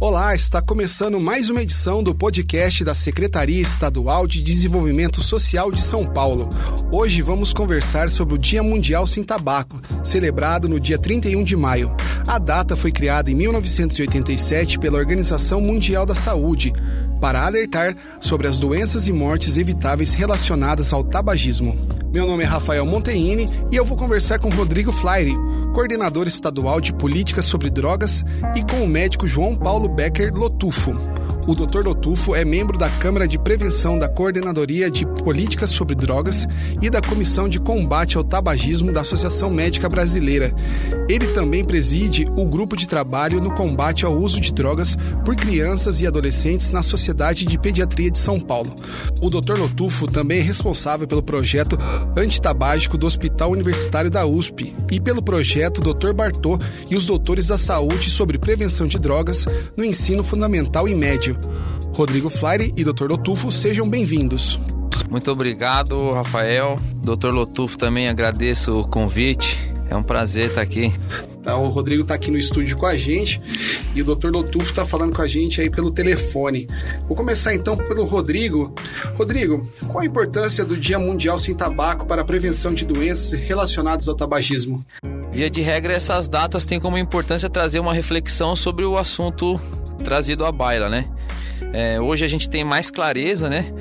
Olá, está começando mais uma edição do podcast da Secretaria Estadual de Desenvolvimento Social de São Paulo. Hoje vamos conversar sobre o Dia Mundial Sem Tabaco, celebrado no dia 31 de maio. A data foi criada em 1987 pela Organização Mundial da Saúde para alertar sobre as doenças e mortes evitáveis relacionadas ao tabagismo. Meu nome é Rafael Monteini e eu vou conversar com Rodrigo Flaire, coordenador estadual de políticas sobre drogas, e com o médico João Paulo Becker Lotufo. O Dr. Lotufo é membro da Câmara de Prevenção da Coordenadoria de Políticas sobre Drogas e da Comissão de Combate ao Tabagismo da Associação Médica Brasileira. Ele também preside o grupo de trabalho no combate ao uso de drogas por crianças e adolescentes na Sociedade de Pediatria de São Paulo. O Dr. Lotufo também é responsável pelo projeto antitabágico do Hospital Universitário da USP e pelo projeto Dr. Bartô e os Doutores da Saúde sobre Prevenção de Drogas no Ensino Fundamental e Médio. Rodrigo Flaire e Dr. Lotufo, sejam bem-vindos. Muito obrigado, Rafael. Dr. Lotufo, também agradeço o convite. É um prazer estar aqui. Tá, o Rodrigo está aqui no estúdio com a gente e o Dr. Lotufo está falando com a gente aí pelo telefone. Vou começar então pelo Rodrigo. Rodrigo, qual a importância do Dia Mundial Sem Tabaco para a prevenção de doenças relacionadas ao tabagismo? Via de regra, essas datas têm como importância trazer uma reflexão sobre o assunto trazido à baila, né? É, hoje a gente tem mais clareza, né?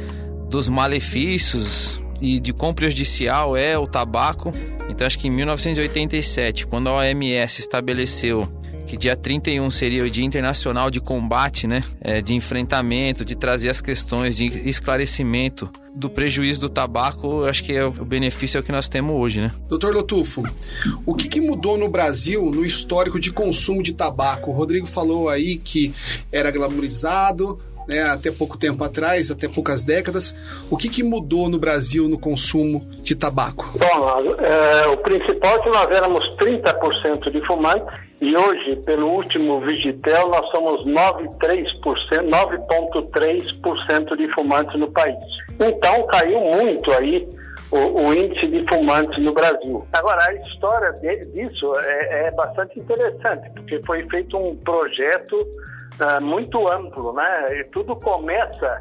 Dos malefícios e de quão prejudicial é o tabaco. Então acho que em 1987, quando a OMS estabeleceu que dia 31 seria o Dia Internacional de Combate, né? É, de enfrentamento, de trazer as questões de esclarecimento do prejuízo do tabaco, acho que é o benefício é o que nós temos hoje, né? Doutor Lotufo, o que, que, mudou no Brasil no histórico de consumo de tabaco? O Rodrigo falou aí que era glamourizado, né, até pouco tempo atrás, até poucas décadas. O que, que mudou no Brasil no consumo de tabaco? Bom, é, o principal é que nós éramos 30% de fumantes e hoje, pelo último Vigitel, nós somos 9,3% de fumantes no país. Então, caiu muito aí o, o, índice de fumantes no Brasil. Agora, a história disso é, é bastante interessante, porque foi feito um projeto uh, muito amplo, né? E tudo começa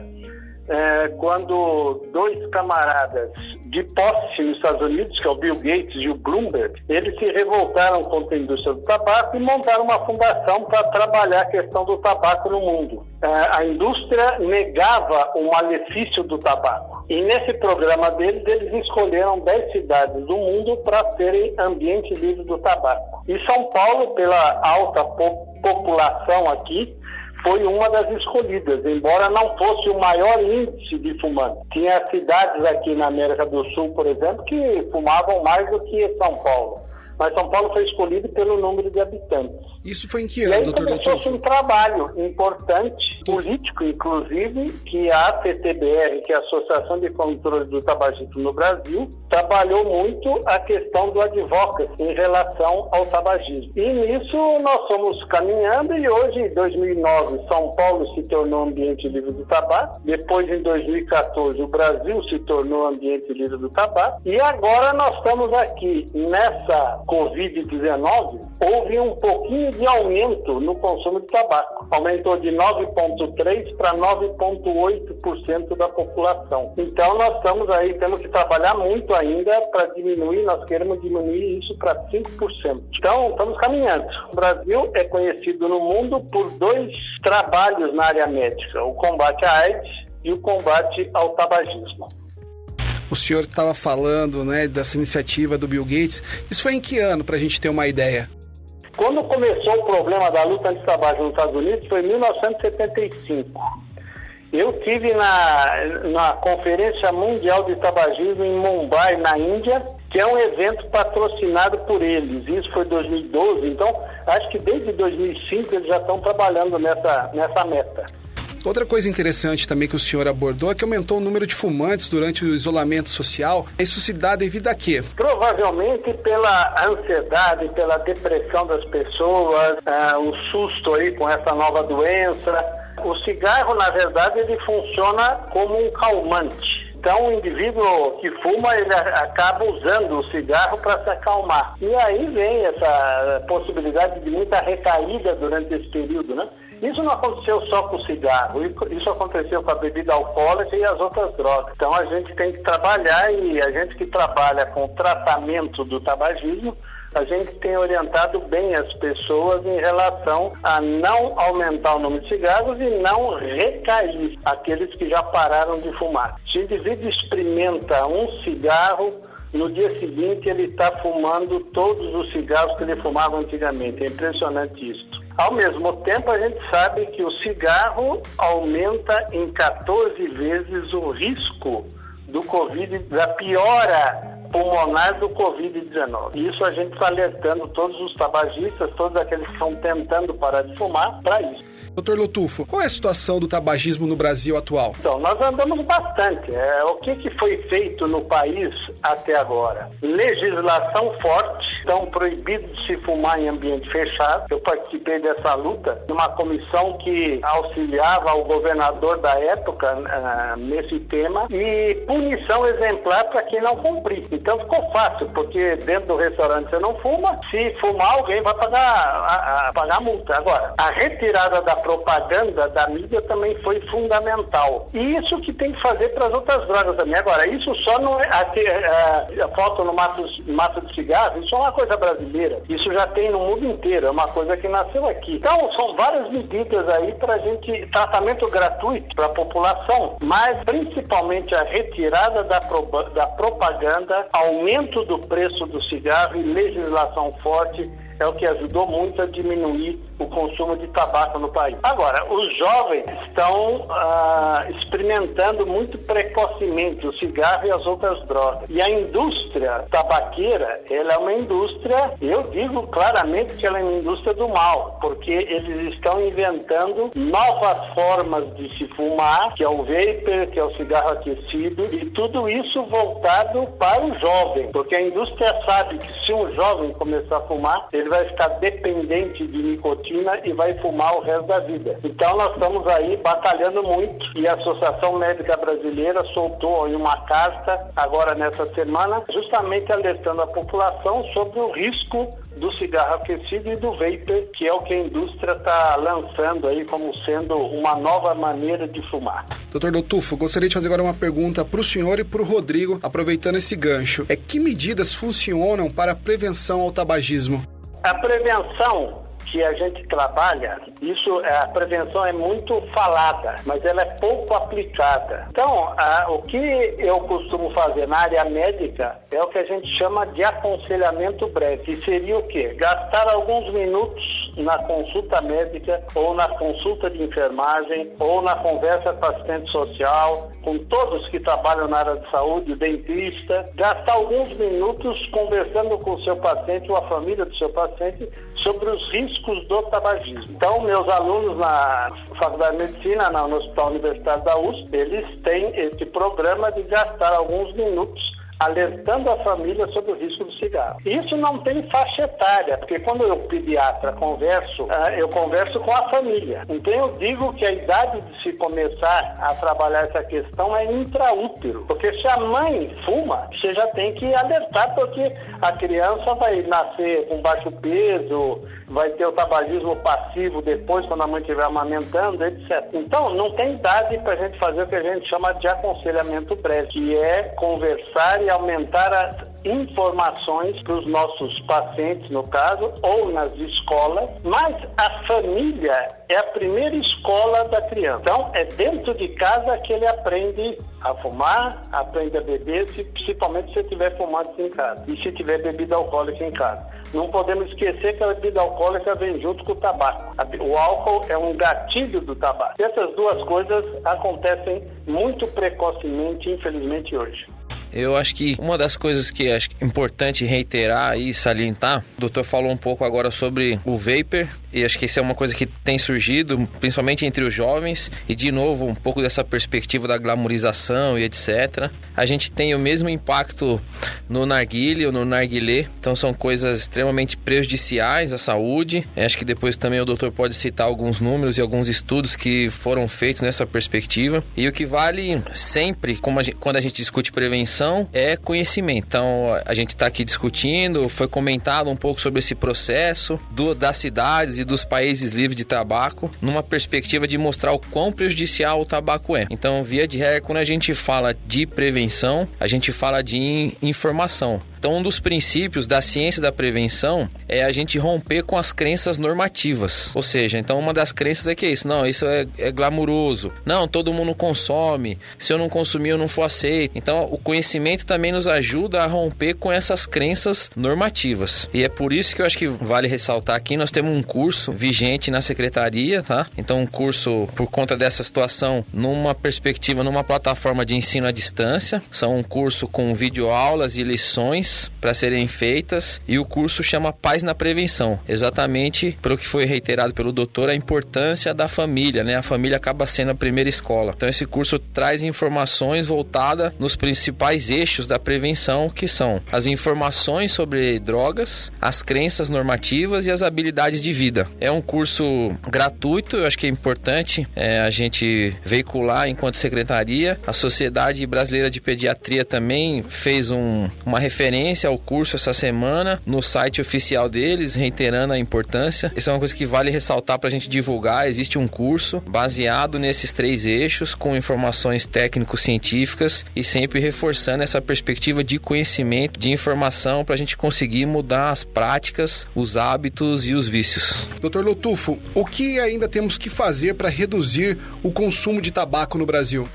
uh, quando dois camaradas de posse nos Estados Unidos, que é o Bill Gates e o Bloomberg, eles se revoltaram contra a indústria do tabaco e montaram uma fundação para trabalhar a questão do tabaco no mundo. Uh, a indústria negava o malefício do tabaco. E nesse programa deles, eles escolheram 10 cidades do mundo para terem ambiente livre do tabaco. E São Paulo, pela alta po população aqui, foi uma das escolhidas, embora não fosse o maior índice de fumantes. Tinha cidades aqui na América do Sul, por exemplo, que fumavam mais do que São Paulo mas São Paulo foi escolhido pelo número de habitantes. Isso foi em que ano, doutor Doutor? começou um trabalho importante, político inclusive, que a ACTBR, que é a Associação de Controle do Tabagismo no Brasil, trabalhou muito a questão do advocacy em relação ao tabagismo. E nisso nós fomos caminhando e hoje, em 2009, São Paulo se tornou ambiente livre do tabaco. Depois, em 2014, o Brasil se tornou ambiente livre do tabaco. E agora nós estamos aqui nessa Covid-19, houve um pouquinho de aumento no consumo de tabaco. Aumentou de 9,3% para 9,8% da população. Então, nós estamos aí, temos que trabalhar muito ainda para diminuir, nós queremos diminuir isso para 5%. Então, estamos caminhando. O Brasil é conhecido no mundo por dois trabalhos na área médica: o combate à AIDS e o combate ao tabagismo. O senhor estava falando né, dessa iniciativa do Bill Gates. Isso foi em que ano, para a gente ter uma ideia? Quando começou o problema da luta anti-tabaco nos Estados Unidos, foi em 1975. Eu tive na, na Conferência Mundial de Tabagismo em Mumbai, na Índia, que é um evento patrocinado por eles. Isso foi em 2012, então acho que desde 2005 eles já estão trabalhando nessa, nessa meta. Outra coisa interessante também que o senhor abordou é que aumentou o número de fumantes durante o isolamento social. Isso se dá devido a quê? Provavelmente pela ansiedade, pela depressão das pessoas, uh, o susto aí com essa nova doença. O cigarro, na verdade, ele funciona como um calmante Então o indivíduo que fuma, ele acaba usando o cigarro para se acalmar. E aí vem essa possibilidade de muita recaída durante esse período, né? Isso não aconteceu só com o cigarro, isso aconteceu com a bebida alcoólica e as outras drogas. Então a gente tem que trabalhar e a gente que trabalha com o tratamento do tabagismo, a gente tem orientado bem as pessoas em relação a não aumentar o número de cigarros e não recair aqueles que já pararam de fumar. Se o indivíduo experimenta um cigarro, no dia seguinte ele está fumando todos os cigarros que ele fumava antigamente. É impressionante isso. Ao mesmo tempo, a gente sabe que o cigarro aumenta em 14 vezes o risco do Covid, da piora pulmonar do Covid-19. Isso a gente está alertando todos os tabagistas, todos aqueles que estão tentando parar de fumar, para isso. Doutor Lutufo, qual é a situação do tabagismo no Brasil atual? Então, nós andamos bastante. É, o que, que foi feito no país até agora? Legislação forte, estão proibidos de se fumar em ambiente fechado. Eu participei dessa luta numa comissão que auxiliava o governador da época uh, nesse tema e punição exemplar para quem não cumprir. Então ficou fácil, porque dentro do restaurante você não fuma, se fumar alguém vai pagar a, a pagar a multa. Agora, a retirada da propaganda da mídia também foi fundamental. E isso que tem que fazer para as outras drogas também. Agora, isso só não é. A, a, a foto no mato, mato de cigarro, isso é uma coisa brasileira. Isso já tem no mundo inteiro, é uma coisa que nasceu aqui. Então, são várias medidas aí para a gente. Tratamento gratuito para a população, mas principalmente a retirada da, pro, da propaganda, aumento do preço do cigarro e legislação forte é o que ajudou muito a diminuir o consumo de tabaco no país. Agora, os jovens estão ah, experimentando muito precocemente o cigarro e as outras drogas. E a indústria tabaqueira, ela é uma indústria, eu digo claramente que ela é uma indústria do mal, porque eles estão inventando novas formas de se fumar, que é o vapor, que é o cigarro aquecido, e tudo isso voltado para o jovem, porque a indústria sabe que se um jovem começar a fumar, ele vai ficar dependente de nicotina nicotina e vai fumar o resto da vida. Então nós estamos aí batalhando muito e a Associação Médica Brasileira soltou aí uma carta agora nessa semana, justamente alertando a população sobre o risco do cigarro aquecido e do vapor, que é o que a indústria está lançando aí como sendo uma nova maneira de fumar. Doutor Lotufo, gostaria de fazer agora uma pergunta para o senhor e para o Rodrigo, aproveitando esse gancho. É que medidas funcionam para a prevenção ao tabagismo? A prevenção que a gente trabalha, isso a prevenção é muito falada, mas ela é pouco aplicada. Então, a, o que eu costumo fazer na área médica é o que a gente chama de aconselhamento breve, que seria o quê? Gastar alguns minutos na consulta médica ou na consulta de enfermagem ou na conversa com assistente social, com todos que trabalham na área de saúde, dentista, gastar alguns minutos conversando com o seu paciente ou a família do seu paciente sobre os riscos do tabagismo. Então, meus alunos na Faculdade de Medicina, no Hospital Universitário da USP, eles têm esse programa de gastar alguns minutos alertando a família sobre o risco do cigarro. Isso não tem faixa etária, porque quando eu pediatra converso, ah, eu converso com a família. Então eu digo que a idade de se começar a trabalhar essa questão é intraútero, porque se a mãe fuma, você já tem que alertar, porque a criança vai nascer com baixo peso, vai ter o tabagismo passivo depois, quando a mãe estiver amamentando, etc. Então, não tem idade para a gente fazer o que a gente chama de aconselhamento breve, que é conversar e aumentar as informações para os nossos pacientes, no caso, ou nas escolas, mas a família é a primeira escola da criança. Então, é dentro de casa que ele aprende a fumar, aprende a beber, principalmente se tiver fumado em casa e se tiver bebida alcoólica em casa. Não podemos esquecer que a bebida alcoólica vem junto com o tabaco. O álcool é um gatilho do tabaco. Essas duas coisas acontecem muito precocemente, infelizmente, hoje. Eu acho que uma das coisas que acho importante reiterar e salientar, o doutor falou um pouco agora sobre o vapor, e acho que isso é uma coisa que tem surgido, principalmente entre os jovens, e de novo, um pouco dessa perspectiva da glamorização e etc. A gente tem o mesmo impacto no narguile ou no narguilé, então são coisas extremamente prejudiciais à saúde. Acho que depois também o doutor pode citar alguns números e alguns estudos que foram feitos nessa perspectiva. E o que vale sempre, a gente, quando a gente discute prevenção, é conhecimento. Então a gente está aqui discutindo, foi comentado um pouco sobre esse processo do, das cidades e dos países livres de tabaco, numa perspectiva de mostrar o quão prejudicial o tabaco é. Então, via de regra, quando a gente fala de prevenção, a gente fala de informação. Então, um dos princípios da ciência da prevenção é a gente romper com as crenças normativas. Ou seja, então uma das crenças é que é isso, não, isso é, é glamuroso. Não, todo mundo consome. Se eu não consumir, eu não for aceito. Então, o conhecimento também nos ajuda a romper com essas crenças normativas. E é por isso que eu acho que vale ressaltar aqui, nós temos um curso vigente na secretaria, tá? Então, um curso por conta dessa situação numa perspectiva, numa plataforma de ensino à distância. São um curso com videoaulas e lições para serem feitas e o curso chama Paz na Prevenção, exatamente pelo que foi reiterado pelo doutor a importância da família, né? A família acaba sendo a primeira escola. Então esse curso traz informações voltadas nos principais eixos da prevenção, que são as informações sobre drogas, as crenças normativas e as habilidades de vida. É um curso gratuito, eu acho que é importante é, a gente veicular enquanto secretaria. A Sociedade Brasileira de Pediatria também fez um, uma referência referência ao curso essa semana no site oficial deles, reiterando a importância. Isso é uma coisa que vale ressaltar para a gente divulgar. Existe um curso baseado nesses três eixos, com informações técnico-científicas e sempre reforçando essa perspectiva de conhecimento, de informação, para a gente conseguir mudar as práticas, os hábitos e os vícios. Doutor Lotufo, o que ainda temos que fazer para reduzir o consumo de tabaco no Brasil?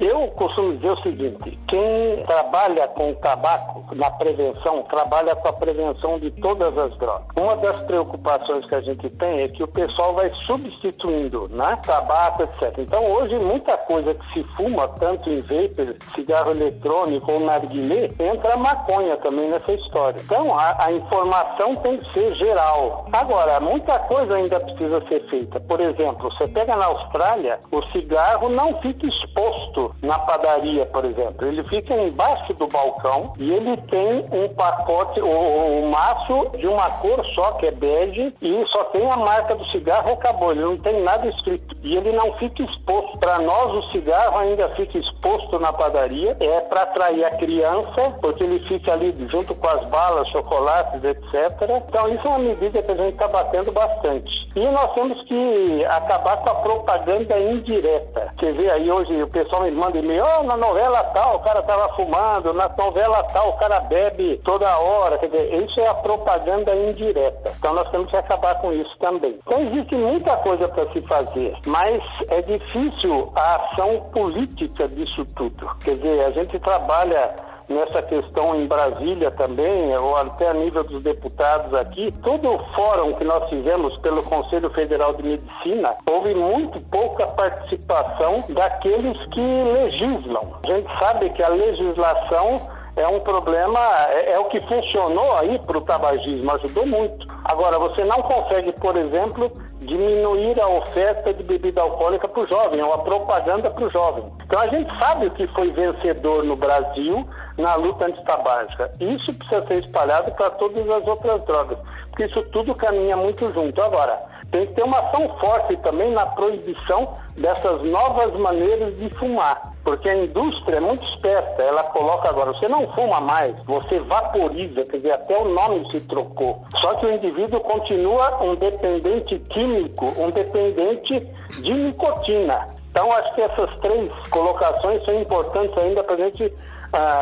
Eu costumo dizer o seguinte: quem trabalha com tabaco na prevenção, trabalha com a prevenção de todas as drogas. Uma das preocupações que a gente tem é que o pessoal vai substituindo, né? Tabaco, etc. Então, hoje, muita coisa que se fuma, tanto em vapor, cigarro eletrônico ou narguilé, entra maconha também nessa história. Então, a, a informação tem que ser geral. Agora, muita coisa ainda precisa ser feita. Por exemplo, você pega na Austrália, o cigarro não fica exposto na padaria, por exemplo. Ele fica embaixo do balcão e ele tem um pacote, o, maço de uma cor só, que é bege, e só tem a marca do cigarro e acabou. Ele não tem nada escrito. E ele não fica exposto. Para nós, o cigarro ainda fica exposto na padaria. É para atrair a criança, porque ele fica ali junto com as balas, chocolates, etc. Então, isso é uma medida que a gente está batendo bastante. E nós temos que acabar com a propaganda indireta. Você vê aí hoje o pessoal me manda e-mail, oh, na novela tal o cara tava fumando, na novela tal o cara bebe toda hora. Quer dizer, isso é a propaganda indireta. Então nós temos que acabar com isso também. Então existe muita coisa para se fazer, mas é difícil a ação política disso tudo. Quer dizer, a gente trabalha nessa questão em Brasília também, ou até a nível dos deputados aqui, todo o fórum que nós fizemos pelo Conselho Federal de Medicina, houve muito pouca participação daqueles que legislam. A gente sabe que a legislação é um problema, é, é o que funcionou aí para o tabagismo, ajudou muito. Agora, você não consegue, por exemplo, diminuir a oferta de bebida alcoólica para o jovem, ou a propaganda para o jovem. Então, a gente sabe o que foi vencedor no Brasil na luta antitabágica. Isso precisa ser espalhado para todas as outras drogas, porque isso tudo caminha muito junto. Agora, tem que ter uma ação forte também na proibição dessas novas maneiras de fumar, porque a indústria é muito esperta, ela coloca agora, você não fuma mais, você vaporiza, quer dizer, até o nome se trocou. Só que o indivíduo continua um dependente químico, um dependente de nicotina. Então, acho que essas três colocações são importantes ainda para a gente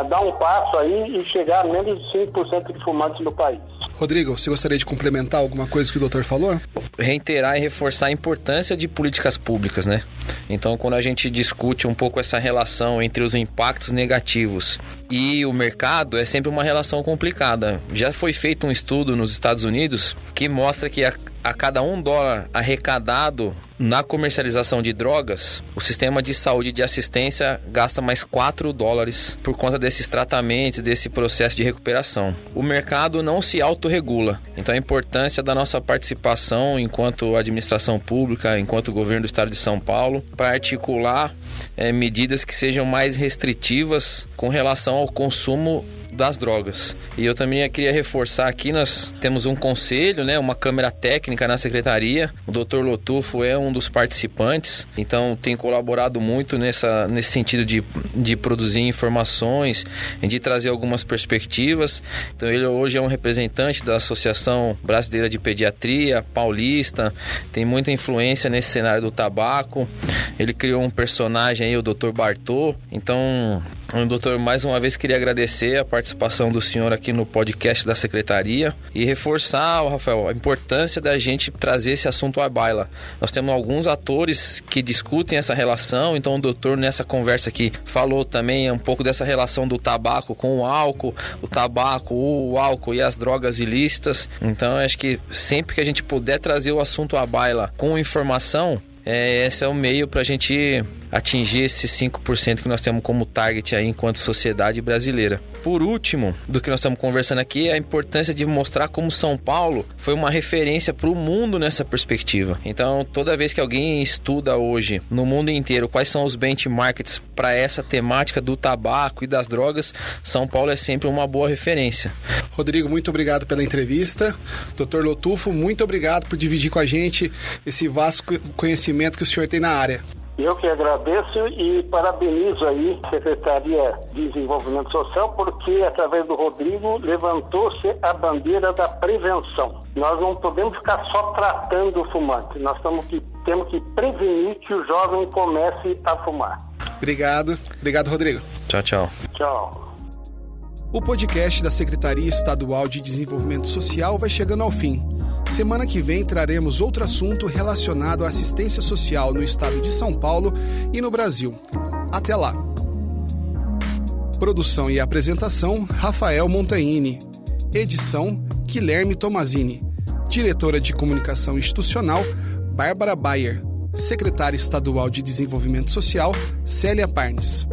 dar um passo aí e chegar a menos de 5% de fumantes no país. Rodrigo, você gostaria de complementar alguma coisa que o doutor falou? Reiterar e reforçar a importância de políticas públicas, né? Então, quando a gente discute um pouco essa relação entre os impactos negativos e o mercado, é sempre uma relação complicada. Já foi feito um estudo nos Estados Unidos que mostra que a a cada um dólar arrecadado na comercialização de drogas, o sistema de saúde de assistência gasta mais 4 dólares por conta desses tratamentos, desse processo de recuperação. O mercado não se autorregula, então a importância da nossa participação enquanto administração pública, enquanto governo do estado de São Paulo, para articular é, medidas que sejam mais restritivas com relação ao consumo das drogas. E eu também queria reforçar aqui, nós temos um conselho, né, uma câmera técnica na secretaria. O Dr. Lotufo é um dos participantes, então tem colaborado muito nessa, nesse sentido de, de produzir informações, de trazer algumas perspectivas. Então ele hoje é um representante da Associação Brasileira de Pediatria, paulista, tem muita influência nesse cenário do tabaco. Ele criou um personagem aí, o Dr. Bartô. Então, doutor, mais uma vez queria agradecer a participação do senhor aqui no podcast da secretaria e reforçar, Rafael, a importância da gente trazer esse assunto à baila. Nós temos alguns atores que discutem essa relação, então o doutor nessa conversa aqui falou também um pouco dessa relação do tabaco com o álcool, o tabaco, o álcool e as drogas ilícitas. Então acho que sempre que a gente puder trazer o assunto à baila com informação, é, esse é o meio para a gente atingir esses 5% que nós temos como target aí enquanto sociedade brasileira. Por último, do que nós estamos conversando aqui, é a importância de mostrar como São Paulo foi uma referência para o mundo nessa perspectiva. Então, toda vez que alguém estuda hoje no mundo inteiro quais são os benchmarks para essa temática do tabaco e das drogas, São Paulo é sempre uma boa referência. Rodrigo, muito obrigado pela entrevista. Dr. Lotufo, muito obrigado por dividir com a gente esse vasto conhecimento que o senhor tem na área. Eu que agradeço e parabenizo aí a Secretaria de Desenvolvimento Social porque através do Rodrigo levantou-se a bandeira da prevenção. Nós não podemos ficar só tratando o fumante, nós temos que, temos que prevenir que o jovem comece a fumar. Obrigado. Obrigado, Rodrigo. Tchau, tchau. Tchau. O podcast da Secretaria Estadual de Desenvolvimento Social vai chegando ao fim. Semana que vem traremos outro assunto relacionado à assistência social no estado de São Paulo e no Brasil. Até lá! Produção e apresentação: Rafael Montagnini. Edição: Guilherme Tomazini. Diretora de Comunicação Institucional: Bárbara Bayer. Secretária Estadual de Desenvolvimento Social: Célia Parnes.